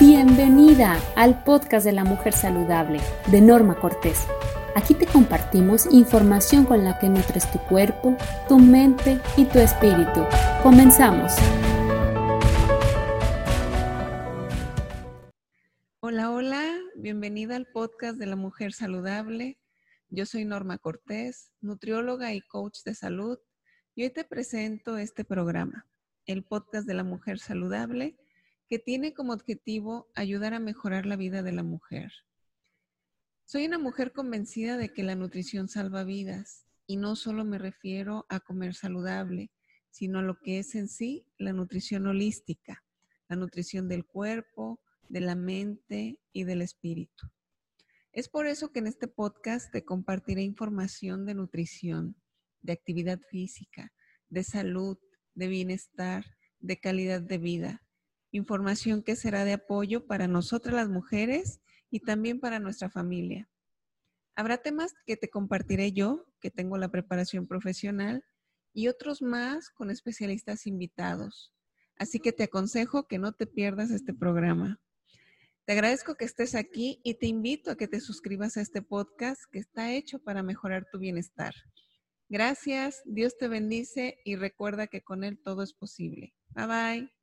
Bienvenida al podcast de la mujer saludable de Norma Cortés. Aquí te compartimos información con la que nutres tu cuerpo, tu mente y tu espíritu. Comenzamos. Hola, hola, bienvenida al podcast de la mujer saludable. Yo soy Norma Cortés, nutrióloga y coach de salud, y hoy te presento este programa, el podcast de la mujer saludable que tiene como objetivo ayudar a mejorar la vida de la mujer. Soy una mujer convencida de que la nutrición salva vidas y no solo me refiero a comer saludable, sino a lo que es en sí la nutrición holística, la nutrición del cuerpo, de la mente y del espíritu. Es por eso que en este podcast te compartiré información de nutrición, de actividad física, de salud, de bienestar, de calidad de vida, información que será de apoyo para nosotras las mujeres y también para nuestra familia. Habrá temas que te compartiré yo, que tengo la preparación profesional, y otros más con especialistas invitados. Así que te aconsejo que no te pierdas este programa. Te agradezco que estés aquí y te invito a que te suscribas a este podcast que está hecho para mejorar tu bienestar. Gracias, Dios te bendice y recuerda que con Él todo es posible. Bye bye.